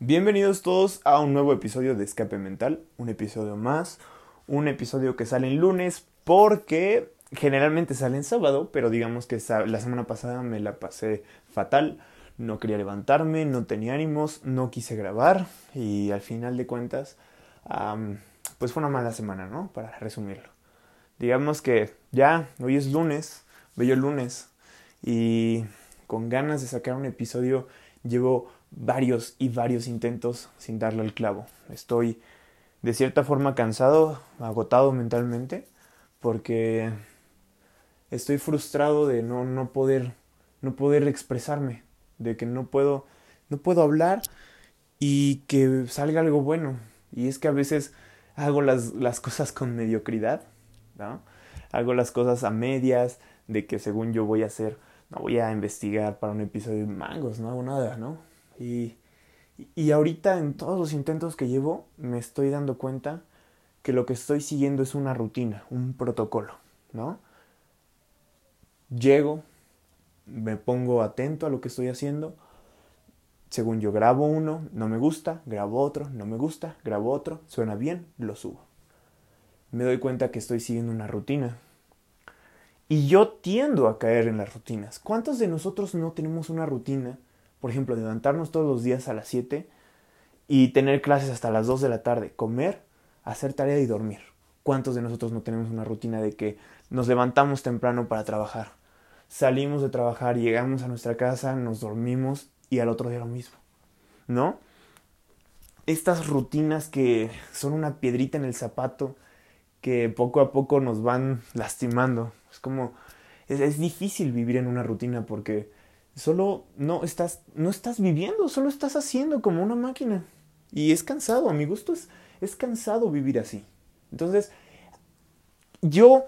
Bienvenidos todos a un nuevo episodio de Escape Mental, un episodio más, un episodio que sale en lunes porque generalmente sale en sábado, pero digamos que la semana pasada me la pasé fatal, no quería levantarme, no tenía ánimos, no quise grabar y al final de cuentas, pues fue una mala semana, ¿no? Para resumirlo. Digamos que ya, hoy es lunes, bello lunes, y con ganas de sacar un episodio llevo varios y varios intentos sin darle el clavo. Estoy de cierta forma cansado, agotado mentalmente, porque estoy frustrado de no, no poder no poder expresarme, de que no puedo no puedo hablar y que salga algo bueno. Y es que a veces hago las, las cosas con mediocridad, ¿no? Hago las cosas a medias, de que según yo voy a hacer, no voy a investigar para un episodio de mangos, no hago nada, ¿no? Y, y ahorita en todos los intentos que llevo me estoy dando cuenta que lo que estoy siguiendo es una rutina, un protocolo, ¿no? Llego, me pongo atento a lo que estoy haciendo, según yo grabo uno, no me gusta, grabo otro, no me gusta, grabo otro, suena bien, lo subo. Me doy cuenta que estoy siguiendo una rutina. Y yo tiendo a caer en las rutinas. ¿Cuántos de nosotros no tenemos una rutina por ejemplo, levantarnos todos los días a las 7 y tener clases hasta las 2 de la tarde, comer, hacer tarea y dormir. ¿Cuántos de nosotros no tenemos una rutina de que nos levantamos temprano para trabajar? Salimos de trabajar, llegamos a nuestra casa, nos dormimos y al otro día lo mismo. ¿No? Estas rutinas que son una piedrita en el zapato que poco a poco nos van lastimando. Es como, es, es difícil vivir en una rutina porque solo no estás, no estás viviendo, solo estás haciendo como una máquina. Y es cansado, a mi gusto es, es cansado vivir así. Entonces, yo,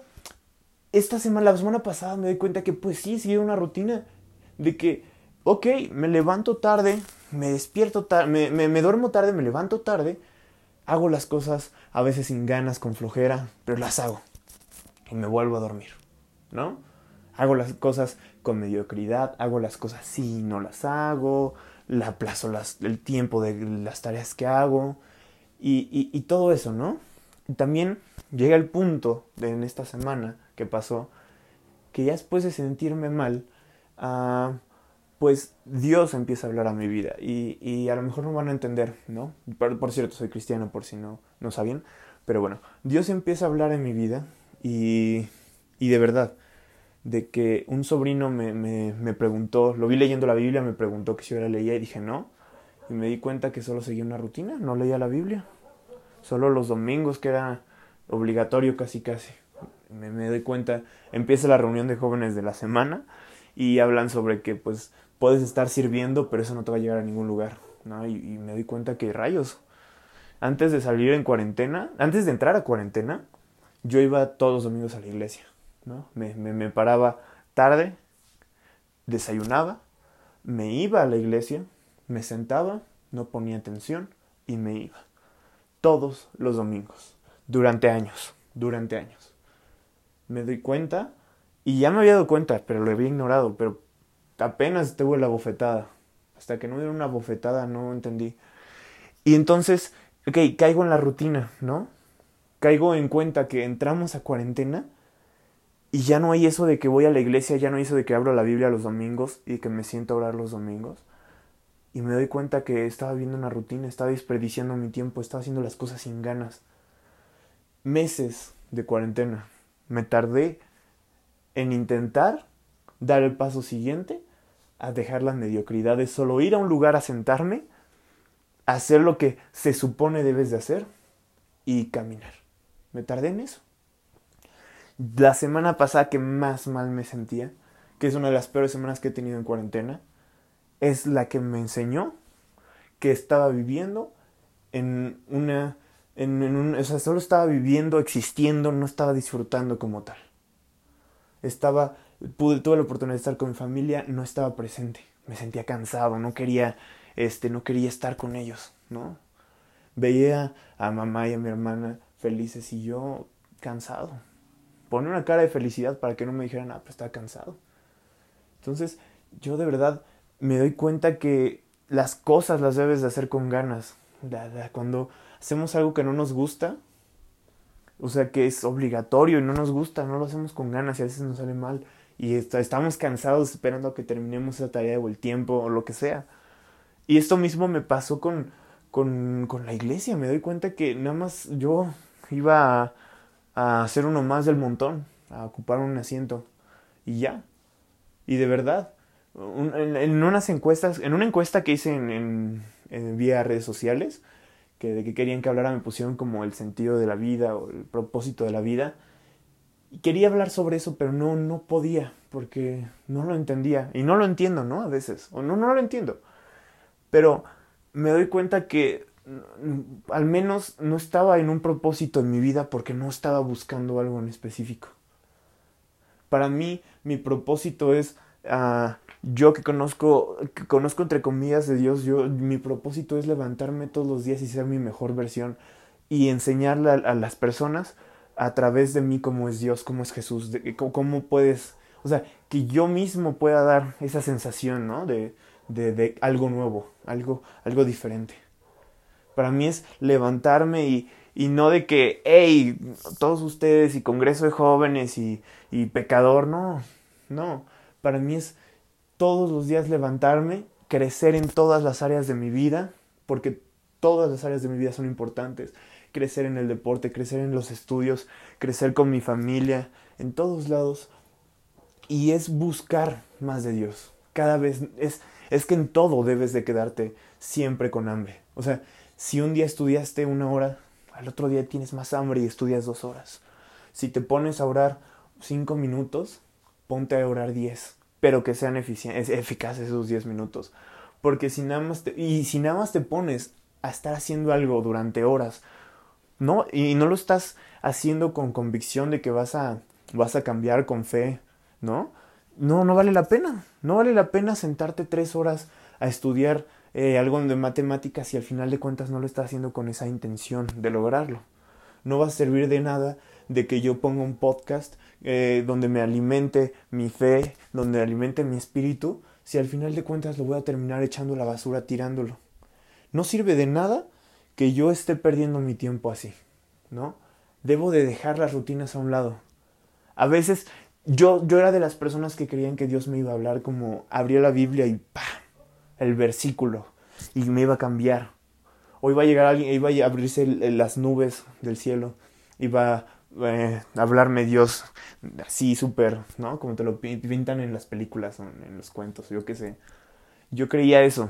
esta semana, la semana pasada me di cuenta que pues sí, sigue una rutina de que, ok, me levanto tarde, me despierto tarde, me, me, me duermo tarde, me levanto tarde, hago las cosas a veces sin ganas, con flojera, pero las hago. Y me vuelvo a dormir, ¿no? Hago las cosas con mediocridad, hago las cosas sí, no las hago, la aplazo el tiempo de las tareas que hago y, todo eso, ¿no? también llega el punto de en esta semana que pasó que ya después de sentirme mal, uh, pues Dios empieza a hablar a mi vida y, y, a lo mejor no van a entender, ¿no? Por, por cierto, soy cristiano por si no, no sabían, pero bueno, Dios empieza a hablar en mi vida y, y de verdad, de que un sobrino me, me, me, preguntó, lo vi leyendo la Biblia, me preguntó que si yo la leía y dije no. Y me di cuenta que solo seguía una rutina, no leía la Biblia. Solo los domingos, que era obligatorio casi casi. Me, me doy cuenta, empieza la reunión de jóvenes de la semana y hablan sobre que pues puedes estar sirviendo, pero eso no te va a llegar a ningún lugar. ¿no? Y, y me doy cuenta que rayos. Antes de salir en cuarentena, antes de entrar a cuarentena, yo iba todos los domingos a la iglesia ¿no? Me, me, me paraba tarde, desayunaba, me iba a la iglesia, me sentaba, no ponía atención y me iba. Todos los domingos, durante años, durante años. Me doy cuenta, y ya me había dado cuenta, pero lo había ignorado, pero apenas tuve la bofetada. Hasta que no era una bofetada no entendí. Y entonces, ok, caigo en la rutina, ¿no? Caigo en cuenta que entramos a cuarentena y ya no hay eso de que voy a la iglesia, ya no hay eso de que abro la Biblia los domingos y que me siento a orar los domingos. Y me doy cuenta que estaba viendo una rutina, estaba desperdiciando mi tiempo, estaba haciendo las cosas sin ganas. Meses de cuarentena. Me tardé en intentar dar el paso siguiente a dejar la mediocridad de solo ir a un lugar a sentarme, hacer lo que se supone debes de hacer y caminar. Me tardé en eso la semana pasada que más mal me sentía, que es una de las peores semanas que he tenido en cuarentena, es la que me enseñó que estaba viviendo en una... En, un, o sea, solo estaba viviendo, existiendo, no estaba disfrutando como tal. Estaba, pude, tuve la oportunidad de estar con mi familia, no estaba presente, me sentía cansado, no quería, este, no quería estar con ellos, ¿no? Veía a mamá y a mi hermana felices y yo cansado, poner una cara de felicidad para que no me dijeran, ah, pues está cansado. Entonces, yo de verdad me doy cuenta que las cosas las debes de hacer con ganas. Cuando hacemos algo que no nos gusta, o sea, que es obligatorio y no nos gusta, no lo hacemos con ganas y a veces nos sale mal. Y estamos cansados esperando a que terminemos esa tarea o el tiempo o lo que sea. Y esto mismo me pasó con, con, con la iglesia. Me doy cuenta que nada más yo iba a, a ser uno más del montón, a ocupar un asiento. Y ya. Y de verdad, en, unas encuestas, en una encuesta que hice en, en, vía redes sociales, que de que querían que hablara me pusieron como el sentido de la vida o el propósito de la vida. Y quería hablar sobre eso, pero no, no podía, porque no lo entendía. Y no lo entiendo, ¿no? A veces. O no, no lo entiendo. Pero me doy cuenta que al menos no estaba en un propósito en mi vida porque no estaba buscando algo en específico. Para mí, mi propósito es uh, yo que conozco, que conozco entre comillas de Dios, yo, mi propósito es levantarme todos los días y ser mi mejor versión y enseñarle a, las personas a través de mí cómo es Dios, cómo es Jesús, cómo, puedes, o sea, que yo mismo pueda dar esa sensación, ¿no? De, de, de algo nuevo, algo, algo diferente. Para mí es levantarme y, y no de que, hey, todos ustedes y Congreso de Jóvenes y, y Pecador, no, no. Para mí es todos los días levantarme, crecer en todas las áreas de mi vida, porque todas las áreas de mi vida son importantes. Crecer en el deporte, crecer en los estudios, crecer con mi familia, en todos lados. Y es buscar más de Dios. Cada vez es, es que en todo debes de quedarte siempre con hambre. O sea, si un día estudiaste una hora, al otro día tienes más hambre y estudias dos horas. Si te pones a orar cinco minutos, ponte a orar diez pero que sean eficaces esos 10 minutos. Porque si nada más te, y si nada más te pones a estar haciendo algo durante horas, ¿no? Y no lo estás haciendo con convicción de que vas a, vas a cambiar con fe, ¿no? No, no vale la pena. No vale la pena sentarte tres horas a estudiar eh, algo de matemáticas y al final de cuentas no lo estás haciendo con esa intención de lograrlo. No va a servir de nada de que yo ponga un podcast eh, donde me alimente mi fe, donde alimente mi espíritu, si al final de cuentas lo voy a terminar echando la basura, tirándolo. No sirve de nada que yo esté perdiendo mi tiempo así, ¿no? Debo de dejar las rutinas a un lado. A veces yo, yo era de las personas que creían que Dios me iba a hablar como abría la Biblia y ¡pam! El versículo y me iba a cambiar. O iba a llegar alguien, iba a abrirse las nubes del cielo, iba eh, hablarme Dios así súper, ¿no? Como te lo pintan en las películas en los cuentos, yo qué sé. Yo creía eso.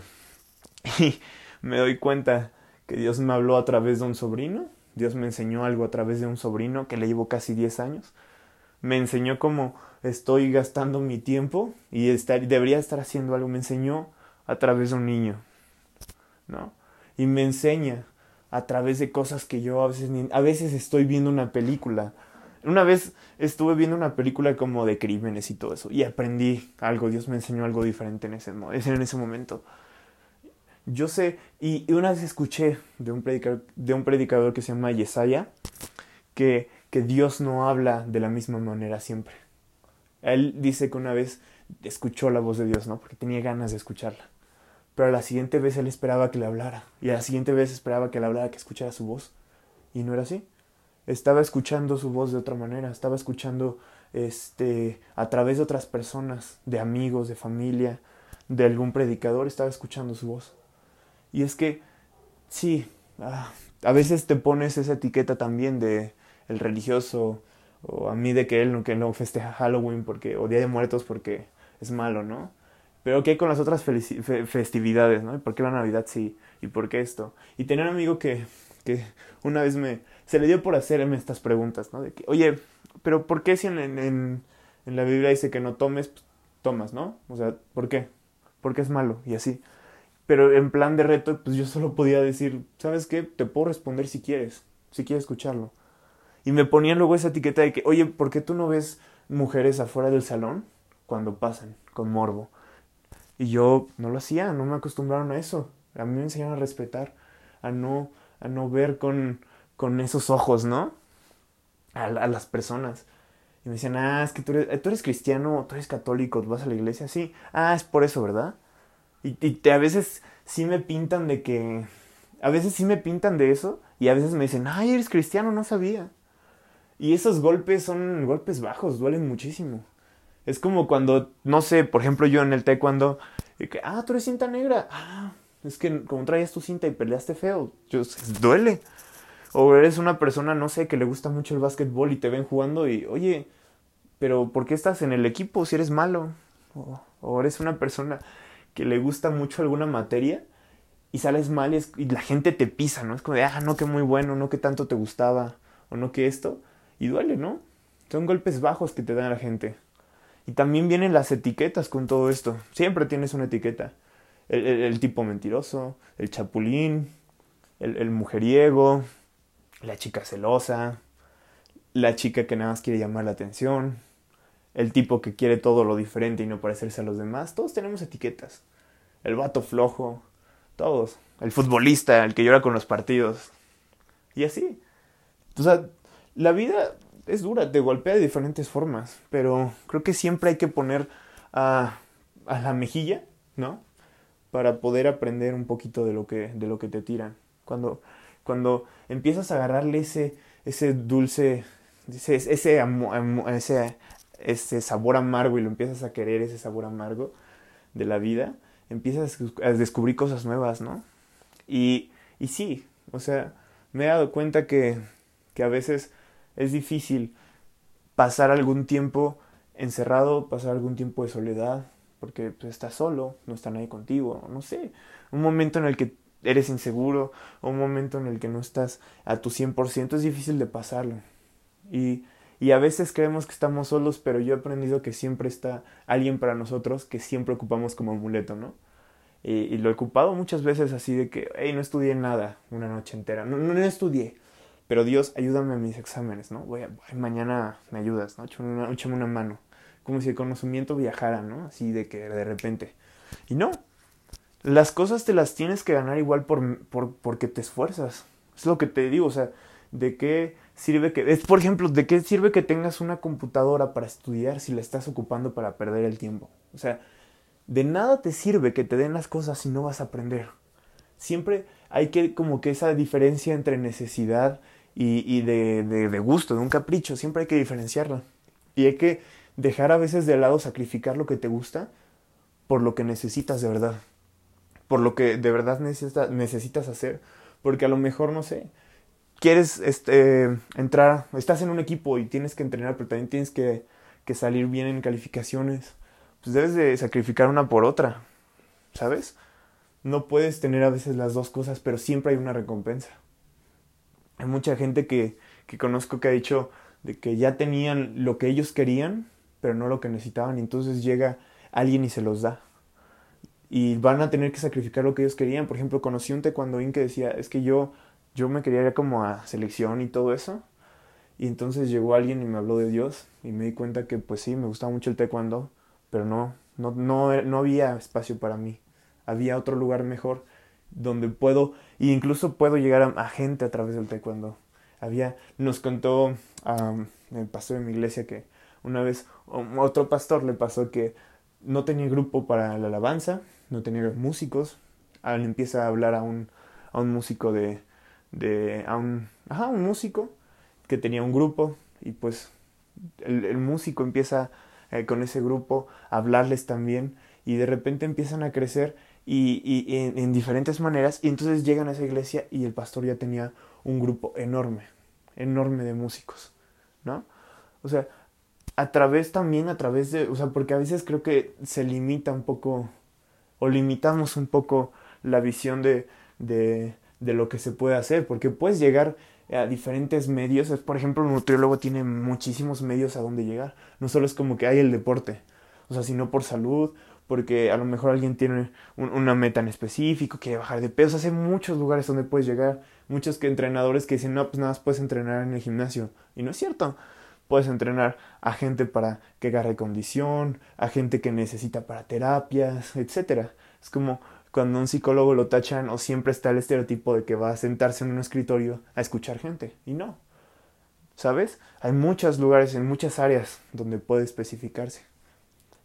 Y me doy cuenta que Dios me habló a través de un sobrino. Dios me enseñó algo a través de un sobrino que le llevo casi 10 años. Me enseñó cómo estoy gastando mi tiempo y estar, debería estar haciendo algo. Me enseñó a través de un niño, ¿no? Y me enseña a través de cosas que yo a veces a veces estoy viendo una película. Una vez estuve viendo una película como de crímenes y todo eso y aprendí algo, Dios me enseñó algo diferente en ese, en ese momento. Yo sé, y, una vez escuché de un, predicador, de un predicador que se llama Yesaya, que, que Dios no habla de la misma manera siempre. Él dice que una vez escuchó la voz de Dios, ¿no? Porque tenía ganas de escucharla. Pero a la siguiente vez él esperaba que le hablara. Y a la siguiente vez esperaba que le hablara, que escuchara su voz. Y no era así. Estaba escuchando su voz de otra manera. Estaba escuchando este, a través de otras personas, de amigos, de familia, de algún predicador, estaba escuchando su voz. Y es que, sí, ah, a veces te pones esa etiqueta también de el religioso, o a mí de que él no, que no festeja Halloween porque, o Día de Muertos porque es malo, ¿no? Pero ¿qué hay con las otras festividades, no? por qué la Navidad sí? ¿Y por qué esto? Y tenía un amigo que, que una vez me... Se le dio por hacerme estas preguntas, ¿no? De que, oye, pero ¿por qué si en, en, la Biblia dice que no tomes, pues, tomas, ¿no? O sea, ¿por qué? Porque es malo y así. Pero en plan de reto, pues yo solo podía decir, ¿sabes qué? Te puedo responder si quieres, si quieres escucharlo. Y me ponían luego esa etiqueta de que, oye, ¿por qué tú no ves mujeres afuera del salón cuando pasan con morbo? Y yo no lo hacía, no me acostumbraron a eso. A mí me enseñaron a respetar, a no, a no ver con, con esos ojos, ¿no? A, a, las personas. Y me decían, ah, es que tú eres, tú eres cristiano, tú eres católico, vas a la iglesia, sí. Ah, es por eso, ¿verdad? Y, y a veces sí me pintan de que... A veces sí me pintan de eso y a veces me dicen, ay, eres cristiano, no sabía. Y esos golpes son golpes bajos, duelen muchísimo. Es como cuando, no sé, por ejemplo yo en el taekwondo, que, ah, tú eres cinta negra. Ah, es que como traías tu cinta y peleaste feo, yo, duele. O eres una persona, no sé, que le gusta mucho el básquetbol y te ven jugando y, oye, pero ¿por qué estás en el equipo si eres malo? O, eres una persona que le gusta mucho alguna materia y sales mal y, la gente te pisa, ¿no? Es como de, ah, no, que muy bueno, no que tanto te gustaba, o no que esto. Y duele, ¿no? Son golpes bajos que te dan la gente. Y también vienen las etiquetas con todo esto. Siempre tienes una etiqueta. El, tipo mentiroso, el chapulín, el, el, mujeriego, la chica celosa, la chica que nada más quiere llamar la atención, el tipo que quiere todo lo diferente y no parecerse a los demás. Todos tenemos etiquetas. El vato flojo, todos. El futbolista, el que llora con los partidos. Y así. O sea, la vida es dura, te golpea de diferentes formas, pero creo que siempre hay que poner a, a la mejilla, ¿no? Para poder aprender un poquito de lo que, de lo que te tiran. Cuando, cuando empiezas a agarrarle ese, ese dulce, ese, ese, sabor amargo y lo empiezas a querer, ese sabor amargo de la vida, empiezas a descubrir cosas nuevas, ¿no? Y, y sí, o sea, me he dado cuenta que, que a veces es difícil pasar algún tiempo encerrado, pasar algún tiempo de soledad, porque pues, estás solo, no está nadie contigo, no sé, un momento en el que eres inseguro, un momento en el que no estás a tu 100%, es difícil de pasarlo. Y, y a veces creemos que estamos solos, pero yo he aprendido que siempre está alguien para nosotros que siempre ocupamos como amuleto, ¿no? Y, lo he ocupado muchas veces así de que, hey, no estudié nada una noche entera, no, no, no estudié, pero Dios, ayúdame a mis exámenes, ¿no? Voy mañana me ayudas, ¿no? Échame una, mano. Como si el conocimiento viajara, ¿no? Así de que de repente. Y no. Las cosas te las tienes que ganar igual por, por, porque te esfuerzas. Es lo que te digo, o sea, ¿de qué sirve que... Es, por ejemplo, ¿de qué sirve que tengas una computadora para estudiar si la estás ocupando para perder el tiempo? O sea, de nada te sirve que te den las cosas si no vas a aprender. Siempre hay que como que esa diferencia entre necesidad y, de, de, gusto, de un capricho, siempre hay que diferenciarlo. Y hay que dejar a veces de lado sacrificar lo que te gusta por lo que necesitas de verdad, por lo que de verdad necesitas hacer, porque a lo mejor, no sé, quieres este, entrar, estás en un equipo y tienes que entrenar, pero también tienes que, que salir bien en calificaciones, pues debes de sacrificar una por otra, ¿sabes? No puedes tener a veces las dos cosas, pero siempre hay una recompensa. Hay mucha gente que, que conozco que ha dicho de que ya tenían lo que ellos querían, pero no lo que necesitaban, y entonces llega alguien y se los da. Y van a tener que sacrificar lo que ellos querían. Por ejemplo, conocí un taekwondoín que decía, es que yo, yo me quería ir como a selección y todo eso. Y entonces llegó alguien y me habló de Dios y me di cuenta que pues sí, me gustaba mucho el taekwondo, pero no, no, no, no había espacio para mí. Había otro lugar mejor donde puedo, e incluso puedo llegar a, gente a través del taekwondo. Había, nos contó el pastor de mi iglesia que una vez otro pastor le pasó que no tenía grupo para la alabanza, no tenía músicos, le empieza a hablar a un, a un músico de, de a un, ajá, un músico que tenía un grupo y pues el, el músico empieza eh, con ese grupo a hablarles también y de repente empiezan a crecer y, y en, en, diferentes maneras y entonces llegan a esa iglesia y el pastor ya tenía un grupo enorme, enorme de músicos, ¿no? O sea, a través también, a través de, o sea, porque a veces creo que se limita un poco o limitamos un poco la visión de, de, de lo que se puede hacer, porque puedes llegar a diferentes medios, por ejemplo, un nutriólogo tiene muchísimos medios a donde llegar, no solo es como que hay el deporte, o sea, sino por salud, porque a lo mejor alguien tiene una meta en específico, quiere bajar de peso. Hace muchos lugares donde puedes llegar. Muchos entrenadores que dicen, no, pues nada más puedes entrenar en el gimnasio. Y no es cierto. Puedes entrenar a gente para que agarre condición, a gente que necesita para terapias, etc. Es como cuando un psicólogo lo tachan o siempre está el estereotipo de que va a sentarse en un escritorio a escuchar gente. Y no. ¿Sabes? Hay muchos lugares en muchas áreas donde puede especificarse.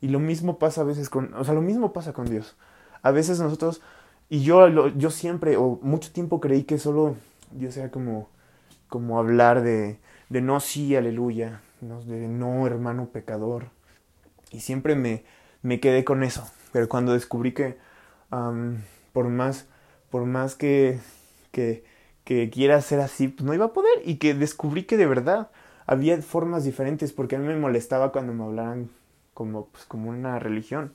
Y lo mismo pasa a veces con, o sea, lo mismo pasa con Dios. A veces nosotros, y yo, yo siempre, o mucho tiempo creí que solo Dios era como, como hablar de, de no, sí, aleluya, no, de no, hermano pecador. Y siempre me, me quedé con eso. Pero cuando descubrí que por más, por más que, que, que quiera ser así, pues no iba a poder. Y que descubrí que de verdad había formas diferentes, porque a mí me molestaba cuando me hablaran como, pues, como una religión,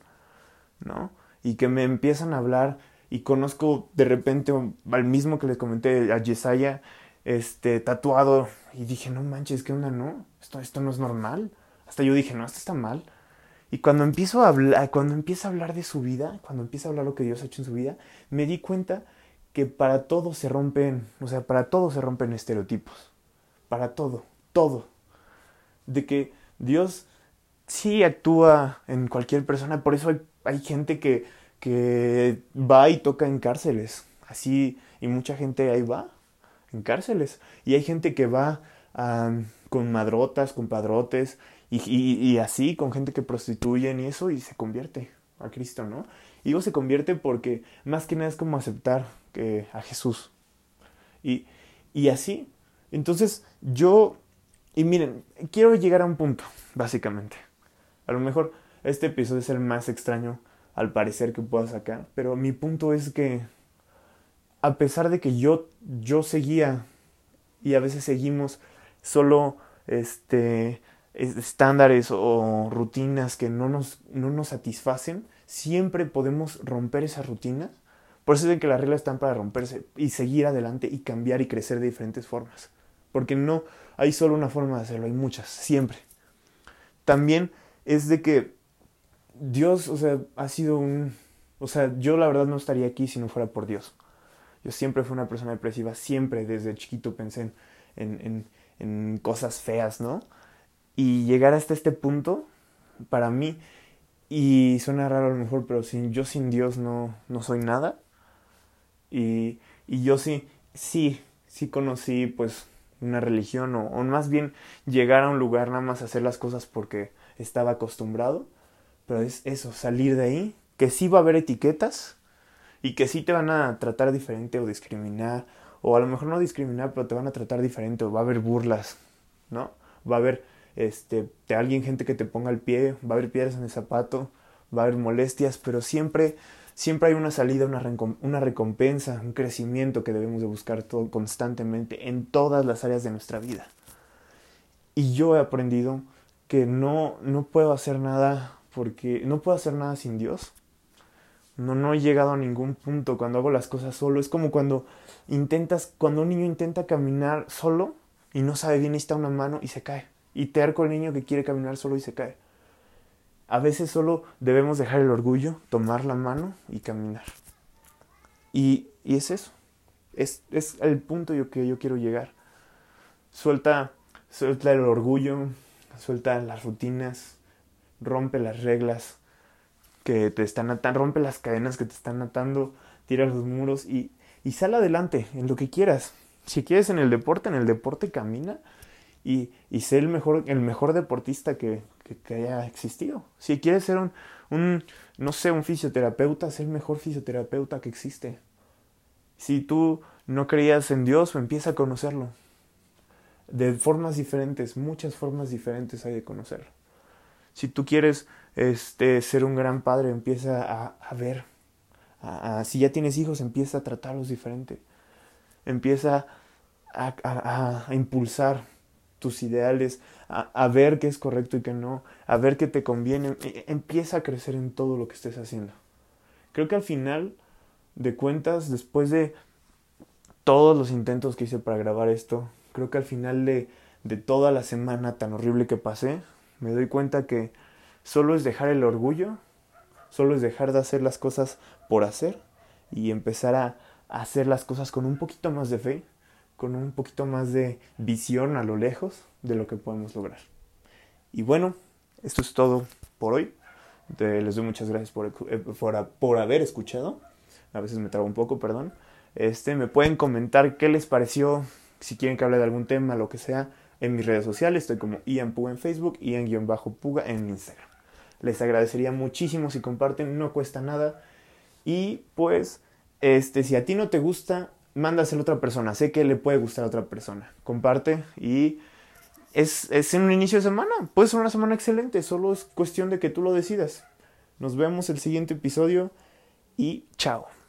¿no? Y que me empiezan a hablar y conozco de repente al mismo que les comenté, a Yesaya, este, tatuado, y dije, no manches, ¿qué onda? No, esto, esto no es normal. Hasta yo dije, no, esto está mal. Y cuando empiezo a hablar, cuando empieza a hablar de su vida, cuando empieza a hablar lo que Dios ha hecho en su vida, me di cuenta que para todo se rompen, o sea, para todo se rompen estereotipos. Para todo, todo. De que Dios sí actúa en cualquier persona, por eso hay, gente que, que va y toca en cárceles. Así, y mucha gente ahí va, en cárceles. Y hay gente que va con madrotas, con padrotes, y, así, con gente que prostituyen y eso, y se convierte a Cristo, ¿no? Y digo se convierte porque más que nada es como aceptar que, a Jesús. Y, y así. Entonces, yo, y miren, quiero llegar a un punto, básicamente. A lo mejor este episodio es el más extraño, al parecer, que pueda sacar, pero mi punto es que, a pesar de que yo, yo seguía, y a veces seguimos solo, este, estándares o rutinas que no nos, no nos satisfacen, siempre podemos romper esa rutina. Por eso es que las reglas están para romperse y seguir adelante y cambiar y crecer de diferentes formas. Porque no hay solo una forma de hacerlo, hay muchas, siempre. También es de que Dios, o sea, ha sido un... O sea, yo la verdad no estaría aquí si no fuera por Dios. Yo siempre fui una persona depresiva, siempre desde chiquito pensé en, en, en cosas feas, ¿no? y llegar hasta este punto, para mí, y suena raro a lo mejor, pero sin, yo sin Dios no, no soy nada. Y, y yo sí, sí, sí conocí pues una religión o, o, más bien llegar a un lugar nada más a hacer las cosas porque estaba acostumbrado. Pero es eso, salir de ahí, que sí va a haber etiquetas y que sí te van a tratar diferente o discriminar, o a lo mejor no discriminar, pero te van a tratar diferente o va a haber burlas, ¿no? Va a haber este, te alguien, gente que te ponga el pie, va a haber piedras en el zapato, va a haber molestias, pero siempre, siempre hay una salida, una, una recompensa, un crecimiento que debemos de buscar todo, constantemente en todas las áreas de nuestra vida. Y yo he aprendido que no, no puedo hacer nada porque no puedo hacer nada sin Dios. No, no he llegado a ningún punto cuando hago las cosas solo. Es como cuando intentas, cuando un niño intenta caminar solo y no sabe bien, está una mano y se cae y terco el niño que quiere caminar solo y se cae. A veces solo debemos dejar el orgullo, tomar la mano y caminar. Y, y es eso. Es, es, el punto yo que yo quiero llegar. Suelta, suelta el orgullo, suelta las rutinas, rompe las reglas que te están atando, rompe las cadenas que te están atando, tira los muros y, y sal adelante en lo que quieras. Si quieres en el deporte, en el deporte camina y, y ser el mejor, el mejor deportista que, que, haya existido. Si quieres ser un, un, no sé, un fisioterapeuta, ser el mejor fisioterapeuta que existe. Si tú no creías en Dios, empieza a conocerlo. De formas diferentes, muchas formas diferentes hay de conocerlo. Si tú quieres este, ser un gran padre, empieza a, ver. Si ya tienes hijos, empieza a tratarlos diferente. Empieza a, impulsar tus ideales, a, ver qué es correcto y qué no, a ver qué te conviene. E, empieza a crecer en todo lo que estés haciendo. Creo que al final de cuentas, después de todos los intentos que hice para grabar esto, creo que al final de, de toda la semana tan horrible que pasé, me doy cuenta que solo es dejar el orgullo, solo es dejar de hacer las cosas por hacer y empezar a hacer las cosas con un poquito más de fe con un poquito más de visión a lo lejos de lo que podemos lograr. Y bueno, esto es todo por hoy. les doy muchas gracias por, eh, por, por, haber escuchado. A veces me trago un poco, perdón. Este, me pueden comentar qué les pareció, si quieren que hable de algún tema, lo que sea, en mis redes sociales. Estoy como Ian Puga en Facebook, Ian-Puga en Instagram. Les agradecería muchísimo si comparten, no cuesta nada. Y pues, este, si a ti no te gusta, mándaselo a otra persona. Sé que le puede gustar a otra persona. Comparte y es, es en un inicio de semana. Puede ser una semana excelente. Solo es cuestión de que tú lo decidas. Nos vemos el siguiente episodio y chao.